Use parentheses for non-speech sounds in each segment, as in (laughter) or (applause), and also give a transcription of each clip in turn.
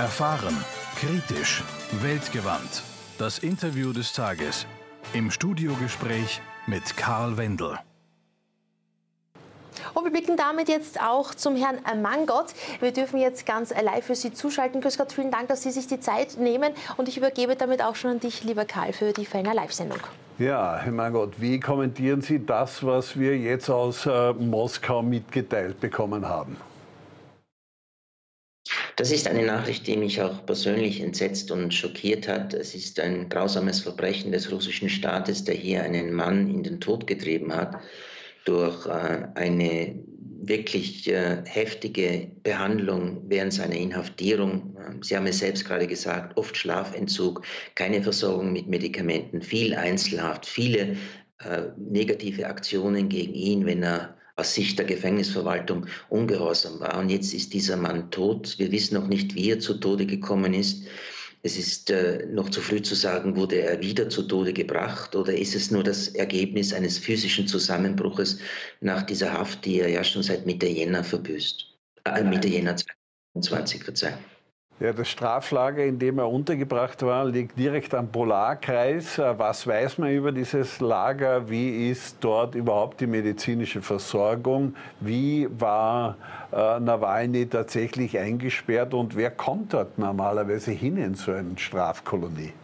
Erfahren, kritisch, weltgewandt. Das Interview des Tages. Im Studiogespräch mit Karl Wendel. Und wir blicken damit jetzt auch zum Herrn Mangott. Wir dürfen jetzt ganz live für Sie zuschalten. Grüß Gott, vielen Dank, dass Sie sich die Zeit nehmen. Und ich übergebe damit auch schon an dich, lieber Karl, für die Fellner Live-Sendung. Ja, Herr Mangott, wie kommentieren Sie das, was wir jetzt aus äh, Moskau mitgeteilt bekommen haben? Das ist eine Nachricht, die mich auch persönlich entsetzt und schockiert hat. Es ist ein grausames Verbrechen des russischen Staates, der hier einen Mann in den Tod getrieben hat durch äh, eine wirklich äh, heftige Behandlung während seiner Inhaftierung. Ähm, Sie haben es selbst gerade gesagt, oft Schlafentzug, keine Versorgung mit Medikamenten, viel Einzelhaft, viele äh, negative Aktionen gegen ihn, wenn er aus Sicht der Gefängnisverwaltung ungehorsam war. Und jetzt ist dieser Mann tot. Wir wissen noch nicht, wie er zu Tode gekommen ist. Es ist äh, noch zu früh zu sagen, wurde er wieder zu Tode gebracht oder ist es nur das Ergebnis eines physischen Zusammenbruches nach dieser Haft, die er ja schon seit Mitte Jänner verbüßt. Äh, Mitte Jänner 2020, verzeihen. Ja, das Straflager, in dem er untergebracht war, liegt direkt am Polarkreis. Äh, was weiß man über dieses Lager? Wie ist dort überhaupt die medizinische Versorgung? Wie war äh, Nawalny tatsächlich eingesperrt und wer kommt dort normalerweise hin in so eine Strafkolonie?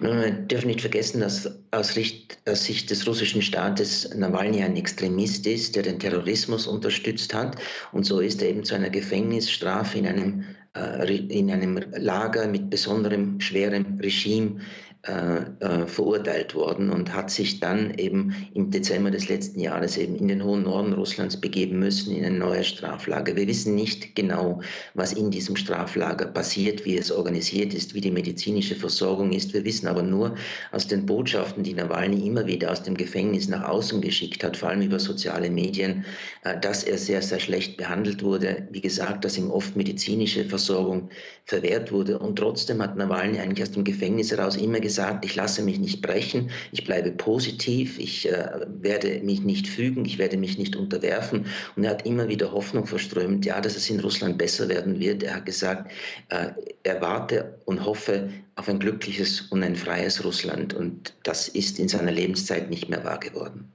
Wir dürfen nicht vergessen, dass aus, Sicht des russischen Staates Nawalny ein Extremist ist, der den Terrorismus unterstützt hat. Und so ist er eben zu einer Gefängnisstrafe in einem äh, in einem Lager mit besonderem schwerem Regime äh, äh, verurteilt worden und hat sich dann eben im Dezember des letzten Jahres eben in den hohen Norden Russlands begeben müssen, in ein neues Straflager. Wir wissen nicht genau, was in diesem Straflager passiert, wie es organisiert ist, wie die medizinische Versorgung ist. Wir wissen aber nur aus den Botschaften, die Nawalny immer wieder aus dem Gefängnis nach außen geschickt hat, vor allem über soziale Medien, äh, dass er sehr, sehr schlecht behandelt wurde. Wie gesagt, dass ihm oft medizinische Versorgung verwehrt wurde. Und trotzdem hat Nawalny eigentlich aus dem Gefängnis heraus immer gesagt, gesagt, ich lasse mich nicht brechen, ich bleibe positiv, ich äh, werde mich nicht fügen, ich werde mich nicht unterwerfen. Und er hat immer wieder Hoffnung verströmt, ja, dass es in Russland besser werden wird. Er hat gesagt, äh, er warte und hoffe auf ein glückliches und ein freies Russland. Und das ist in seiner Lebenszeit nicht mehr wahr geworden.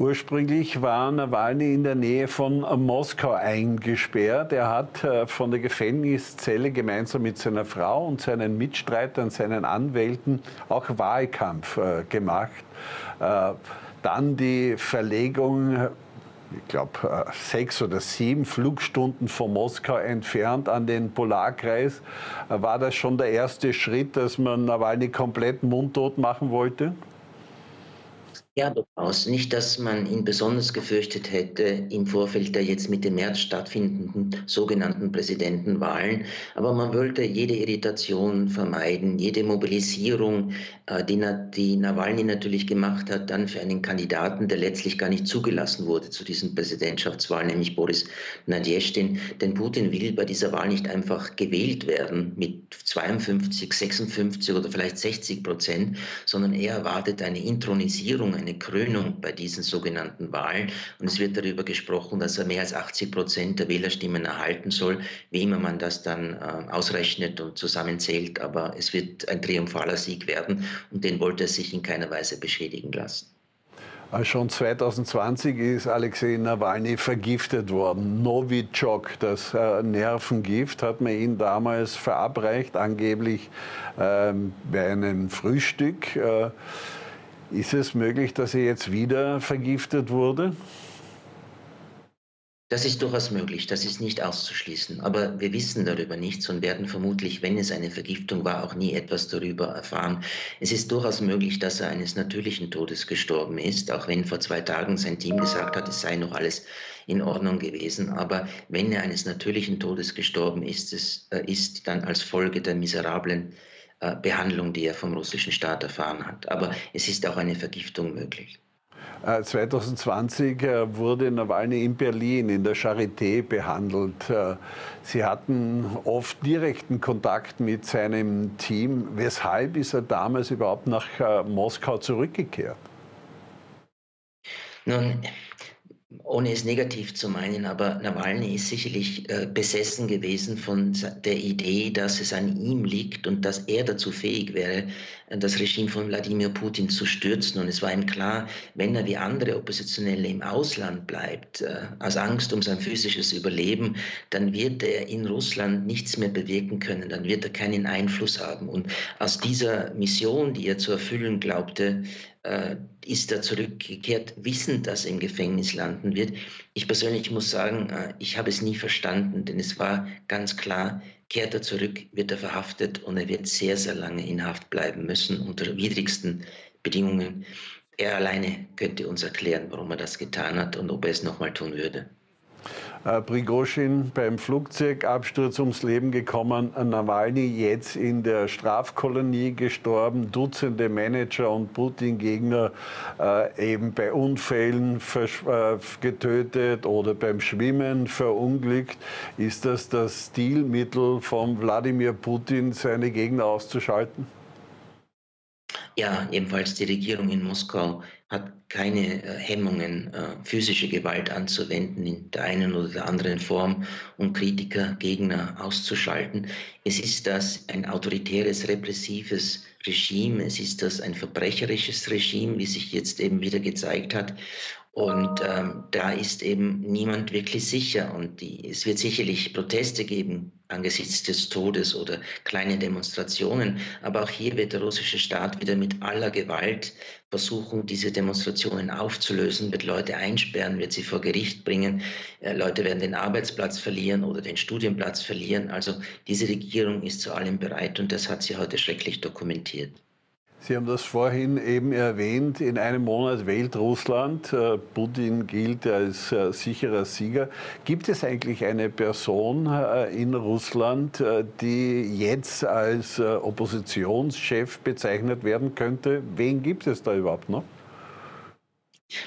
Ursprünglich war Nawalny in der Nähe von Moskau eingesperrt. Er hat äh, von der Gefängniszelle gemeinsam mit seiner Frau und seinen Mitstreitern, seinen Anwälten auch Wahlkampf äh, gemacht. Äh, dann die Verlegung ich glaube, sechs oder sieben Flugstunden von Moskau entfernt an den Polarkreis. War das schon der erste Schritt, dass man Nawalny komplett mundtot machen wollte? Ja, durchaus. Nicht, dass man ihn besonders gefürchtet hätte im Vorfeld der jetzt Mitte März stattfindenden sogenannten Präsidentenwahlen. Aber man wollte jede Irritation vermeiden, jede Mobilisierung, äh, die, Nawalny natürlich gemacht hat, dann für einen Kandidaten, der letztlich gar nicht zugelassen wurde zu diesen Präsidentschaftswahlen, nämlich Boris Nadjestin. Denn Putin will bei dieser Wahl nicht einfach gewählt werden mit 52, 56 oder vielleicht 60 Prozent, sondern er erwartet eine Intronisierung, eine eine Krönung bei diesen sogenannten Wahlen. Und es wird darüber gesprochen, dass er mehr als 80 Prozent der Wählerstimmen erhalten soll, wie immer man das dann äh, ausrechnet und zusammenzählt. Aber es wird ein triumphaler Sieg werden und den wollte er sich in keiner Weise beschädigen lassen. Äh, schon 2020 ist Alexei Nawalny vergiftet worden. Novichok, das äh, Nervengift, hat man ihn damals verabreicht, angeblich ähm, bei einem Frühstück. Äh, ist es möglich, dass er jetzt wieder vergiftet wurde? Das ist durchaus möglich, das ist nicht auszuschließen. Aber wir wissen darüber nichts und werden vermutlich, wenn es eine Vergiftung war, auch nie etwas darüber erfahren. Es ist durchaus möglich, dass er eines natürlichen Todes gestorben ist, auch wenn vor zwei Tagen sein Team gesagt hat, es sei noch alles in Ordnung gewesen. Aber wenn er eines natürlichen Todes gestorben ist, es äh, ist dann als Folge der miserablen Behandlung, die er vom russischen Staat erfahren hat. Aber es ist auch eine Vergiftung möglich. 2020 äh, äh, wurde Nawalny in Berlin in der Charité behandelt. Sie hatten oft direkten Kontakt mit seinem Team. Weshalb ist er damals überhaupt nach Moskau zurückgekehrt? Nun, ohne es negativ zu meinen, aber Nawalny ist sicherlich äh, besessen gewesen von der Idee, dass es an ihm liegt und dass er dazu fähig wäre, das Regime von Wladimir Putin zu stürzen. Und es war ihm klar, wenn er wie andere Oppositionelle im Ausland bleibt, äh, aus Angst um sein physisches Überleben, dann wird er in Russland nichts mehr bewirken können, dann wird er keinen Einfluss haben. Und aus dieser Mission, die er zu erfüllen glaubte, äh, ist er zurückgekehrt, wissend, dass er im Gefängnis landen wird. Ich persönlich muss sagen, äh, ich habe es nie verstanden, denn es war ganz klar, kehrt er zurück, wird er verhaftet und er wird sehr, sehr lange in Haft bleiben müssen unter widrigsten Bedingungen. Er alleine könnte uns erklären, warum er das getan hat und ob er es nochmal tun würde. Äh, Prigozhin beim Flugzeugabsturz ums Leben gekommen, Nawalny jetzt in der Strafkolonie gestorben, Dutzende Manager und Putin-Gegner äh, eben bei Unfällen äh, getötet oder beim Schwimmen verunglückt. Ist das das Stilmittel von Wladimir Putin, seine Gegner auszuschalten? Ja, ebenfalls die Regierung in Moskau hat keine äh, Hemmungen, äh, physische Gewalt anzuwenden in der einen oder der anderen Form, um Kritiker, Gegner auszuschalten. Es ist das ein autoritäres, repressives Regime, es ist das ein verbrecherisches Regime, wie sich jetzt eben wieder gezeigt hat. Und ähm, da ist eben niemand wirklich sicher. Und die, es wird sicherlich Proteste geben angesichts des Todes oder kleine Demonstrationen. Aber auch hier wird der russische Staat wieder mit aller Gewalt versuchen, diese Demonstrationen aufzulösen, wird Leute einsperren, wird sie vor Gericht bringen. Äh, Leute werden den Arbeitsplatz verlieren oder den Studienplatz verlieren. Also diese Regierung ist zu allem bereit und das hat sie heute schrecklich dokumentiert. Sie haben das vorhin eben erwähnt, in einem Monat wählt Russland. Äh, Putin gilt als äh, sicherer Sieger. Gibt es eigentlich eine Person äh, in Russland, die jetzt als Oppositionschef bezeichnet werden könnte? Wen gibt es da überhaupt noch?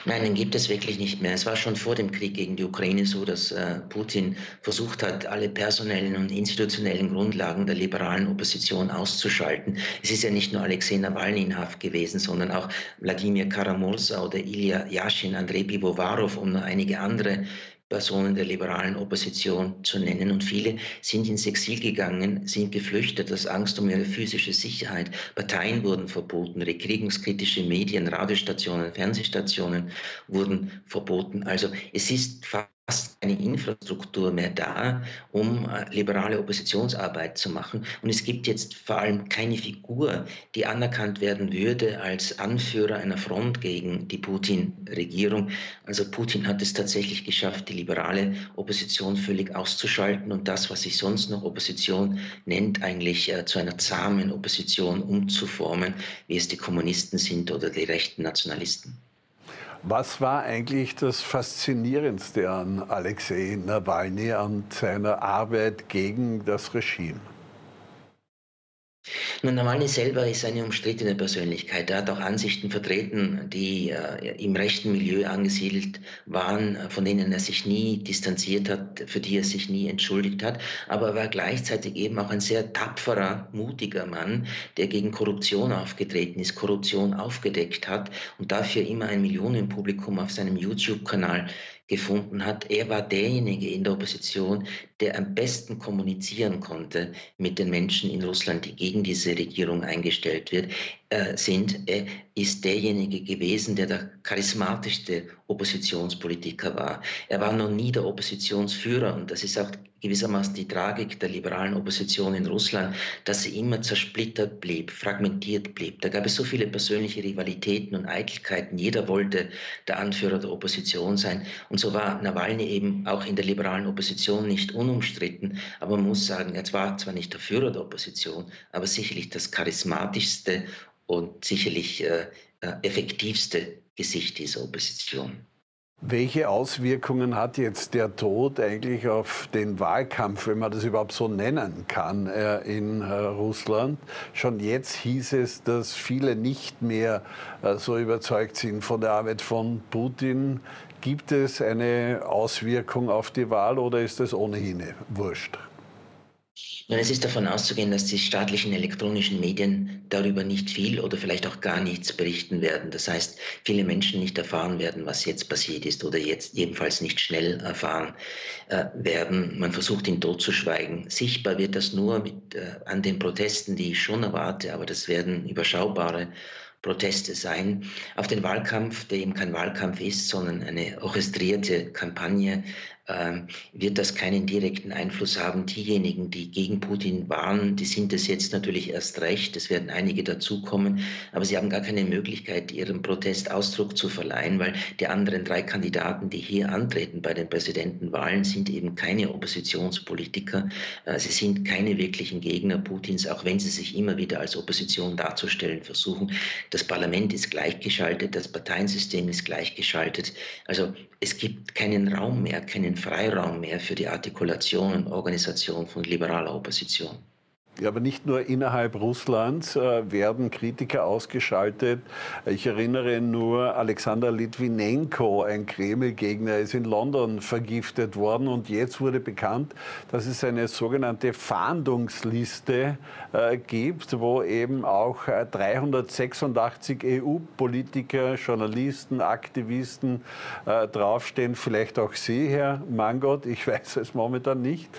Nein, den gibt es wirklich nicht mehr. Es war schon vor dem Krieg gegen die Ukraine so, dass äh, Putin versucht hat, alle personellen und institutionellen Grundlagen der liberalen Opposition auszuschalten. Es ist ja nicht nur Alexei Nawalny in Haft gewesen, sondern auch Wladimir Karamursa oder Ilya Yashin, Andrei Pivovarov und nur einige andere Personen der liberalen Opposition zu nennen. Und viele sind ins Exil gegangen, sind geflüchtet aus Angst um ihre physische Sicherheit. Parteien wurden verboten, regierungskritische Medien, Radiostationen, Fernsehstationen wurden verboten. Also es ist fast keine Infrastruktur mehr da, um äh, liberale Oppositionsarbeit zu machen. Und es gibt jetzt vor allem keine Figur, die anerkannt werden würde als Anführer einer Front gegen die Putin-Regierung. Also Putin hat es tatsächlich geschafft, die liberale Opposition völlig auszuschalten und das, was sich sonst noch Opposition nennt, eigentlich äh, zu einer zahmen Opposition umzuformen, wie es die Kommunisten sind oder die rechten Nationalisten. Was war eigentlich das Faszinierendste an Alexei Nawalny, an seiner Arbeit gegen das Regime? Nun, Nawalny selber ist eine umstrittene Persönlichkeit. Er hat auch Ansichten vertreten, die äh, im rechten Milieu angesiedelt waren, von denen er sich nie distanziert hat, für die er sich nie entschuldigt hat. Aber er war gleichzeitig eben auch ein sehr tapferer, mutiger Mann, der gegen Korruption aufgetreten ist, Korruption aufgedeckt hat und dafür immer ein Millionenpublikum auf seinem YouTube-Kanal gefunden hat. Er war derjenige in der Opposition, der am besten kommunizieren konnte mit den Menschen in Russland, die gegen diese Regierung eingestellt wird, sind. Er ist derjenige gewesen, der der charismatischste Oppositionspolitiker war. Er war noch nie der Oppositionsführer und das ist auch gewissermaßen die Tragik der liberalen Opposition in Russland, dass sie immer zersplittert blieb, fragmentiert blieb. Da gab es so viele persönliche Rivalitäten und Eitelkeiten. Jeder wollte der Anführer der Opposition sein. Und so war Nawalny eben auch in der liberalen Opposition nicht unumstritten. Aber man muss sagen, er war zwar nicht der Führer der Opposition, aber sicherlich das charismatischste und sicherlich äh, äh effektivste Gesicht dieser Opposition. Welche Auswirkungen hat jetzt der Tod eigentlich auf den Wahlkampf, wenn man das überhaupt so nennen kann, äh, in äh, Russland? Schon jetzt hieß es, dass viele nicht mehr so überzeugt sind von der Arbeit von Putin. Gibt es eine Auswirkung auf die Wahl oder ist das ohnehin wurscht? Es ist davon auszugehen, dass die staatlichen elektronischen Medien darüber nicht viel oder vielleicht auch gar nichts berichten werden. Das heißt, viele Menschen nicht erfahren werden, was jetzt passiert ist oder jetzt jedenfalls nicht schnell erfahren äh, werden. Man versucht ihn totzuschweigen. Sichtbar wird das nur mit, äh, an den Protesten, die ich schon erwarte, aber das werden überschaubare Proteste sein. Auf den Wahlkampf, der eben kein Wahlkampf ist, sondern eine orchestrierte Kampagne, wird das keinen direkten Einfluss haben. Diejenigen, die gegen Putin waren, die sind es jetzt natürlich erst recht. Es werden einige dazukommen, aber sie haben gar keine Möglichkeit, ihrem Protest Ausdruck zu verleihen, weil die anderen drei Kandidaten, die hier antreten bei den Präsidentenwahlen, sind eben keine Oppositionspolitiker. Äh, sie sind keine wirklichen Gegner Putins, auch wenn sie sich immer wieder als Opposition darzustellen versuchen. Das Parlament ist gleichgeschaltet, das Parteiensystem ist gleichgeschaltet. Also es gibt keinen Raum mehr, keinen Freiraum mehr für die Artikulation und Organisation von liberaler Opposition. Ja, aber nicht nur innerhalb Russlands äh, werden Kritiker ausgeschaltet. Ich erinnere nur, Alexander Litvinenko, ein Kreml-Gegner, ist in London vergiftet worden und jetzt wurde bekannt, dass es eine sogenannte Fahndungsliste äh, gibt, wo eben auch äh, 386 EU-Politiker, Journalisten, Aktivisten äh, draufstehen, vielleicht auch Sie, Herr Mangot, ich (laughs) weiß es momentan nicht.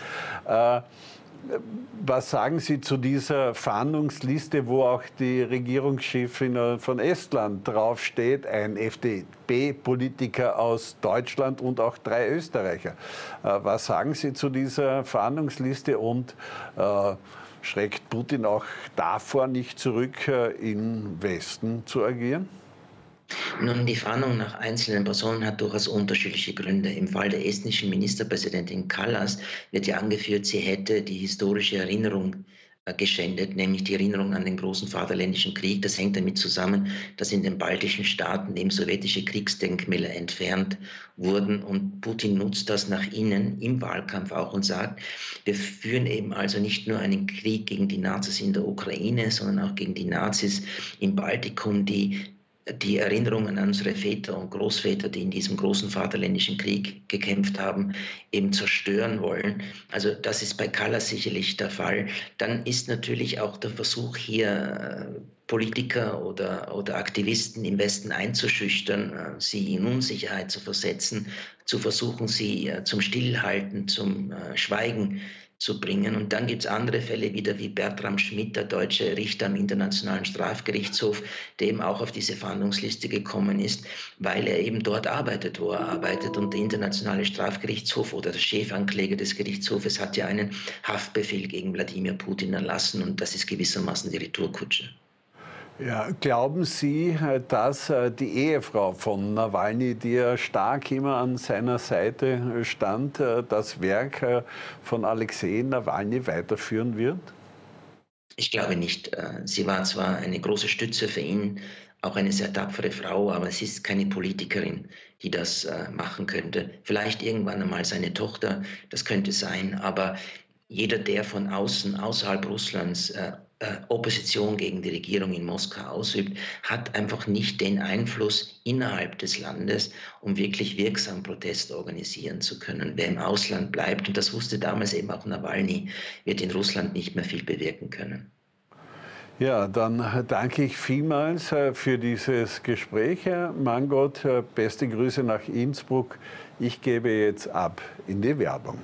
Was sagen Sie zu dieser Fahndungsliste, wo auch die Regierungschefin von Estland draufsteht, ein FDP-Politiker aus Deutschland und auch drei Österreicher? Äh, was sagen Sie zu dieser Fahndungsliste und äh, schreckt Putin auch davor nicht zurück, äh, im Westen zu agieren? Nun, die Fahndung nach einzelnen Personen hat durchaus unterschiedliche Gründe. Im Fall der estnischen Ministerpräsidentin Kallas wird ja angeführt, sie hätte die historische Erinnerung äh, geschändet, nämlich die Erinnerung an den großen Vaterländischen Krieg. Das hängt damit zusammen, dass in den baltischen Staaten eben sowjetische Kriegsdenkmäler entfernt wurden und Putin nutzt das nach innen im Wahlkampf auch und sagt, wir führen eben also nicht nur einen Krieg gegen die Nazis in der Ukraine, sondern auch gegen die Nazis im Baltikum, die die Erinnerungen an unsere Väter und Großväter, die in diesem großen Vaterländischen Krieg gekämpft haben, eben zerstören wollen. Also das ist bei Callas sicherlich der Fall. Dann ist natürlich auch der Versuch hier äh, Politiker oder, oder Aktivisten im Westen einzuschüchtern, äh, sie in Unsicherheit zu versetzen, zu versuchen, sie äh, zum Stillhalten, zum Schweigen zu bringen. Und dann gibt es andere Fälle wieder wie Bertram Schmidt, der deutsche Richter am Internationalen Strafgerichtshof, der eben auch auf diese Fahndungsliste gekommen ist, weil er eben dort arbeitet, wo er arbeitet. Und der Internationale Strafgerichtshof oder der Chefankläger des Gerichtshofes hat ja einen Haftbefehl gegen Wladimir Putin erlassen und das ist gewissermaßen die Retourkutsche. Ja, glauben Sie, dass äh, die Ehefrau von Nawalny, die ja stark immer an seiner Seite stand, äh, das Werk äh, von Alexei Nawalny weiterführen wird? Ich glaube nicht. Sie war zwar eine große Stütze für ihn, auch eine sehr tapfere Frau, aber sie ist keine Politikerin, die das machen könnte. Vielleicht irgendwann einmal seine Tochter, das könnte sein, aber jeder, der von außen, außerhalb Russlands, äh, Opposition gegen die Regierung in Moskau ausübt, hat einfach nicht den Einfluss innerhalb des Landes, um wirklich wirksam Protest organisieren zu können. Wer im Ausland bleibt, und das wusste damals eben auch Nawalny, wird in Russland nicht mehr viel bewirken können. Ja, dann danke ich vielmals äh, für dieses Gespräch, Herr Mangot. Äh, beste Grüße nach Innsbruck. Ich gebe jetzt ab in die Werbung.